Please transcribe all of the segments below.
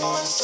to.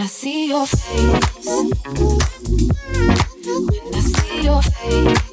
I see your face? When I see your face.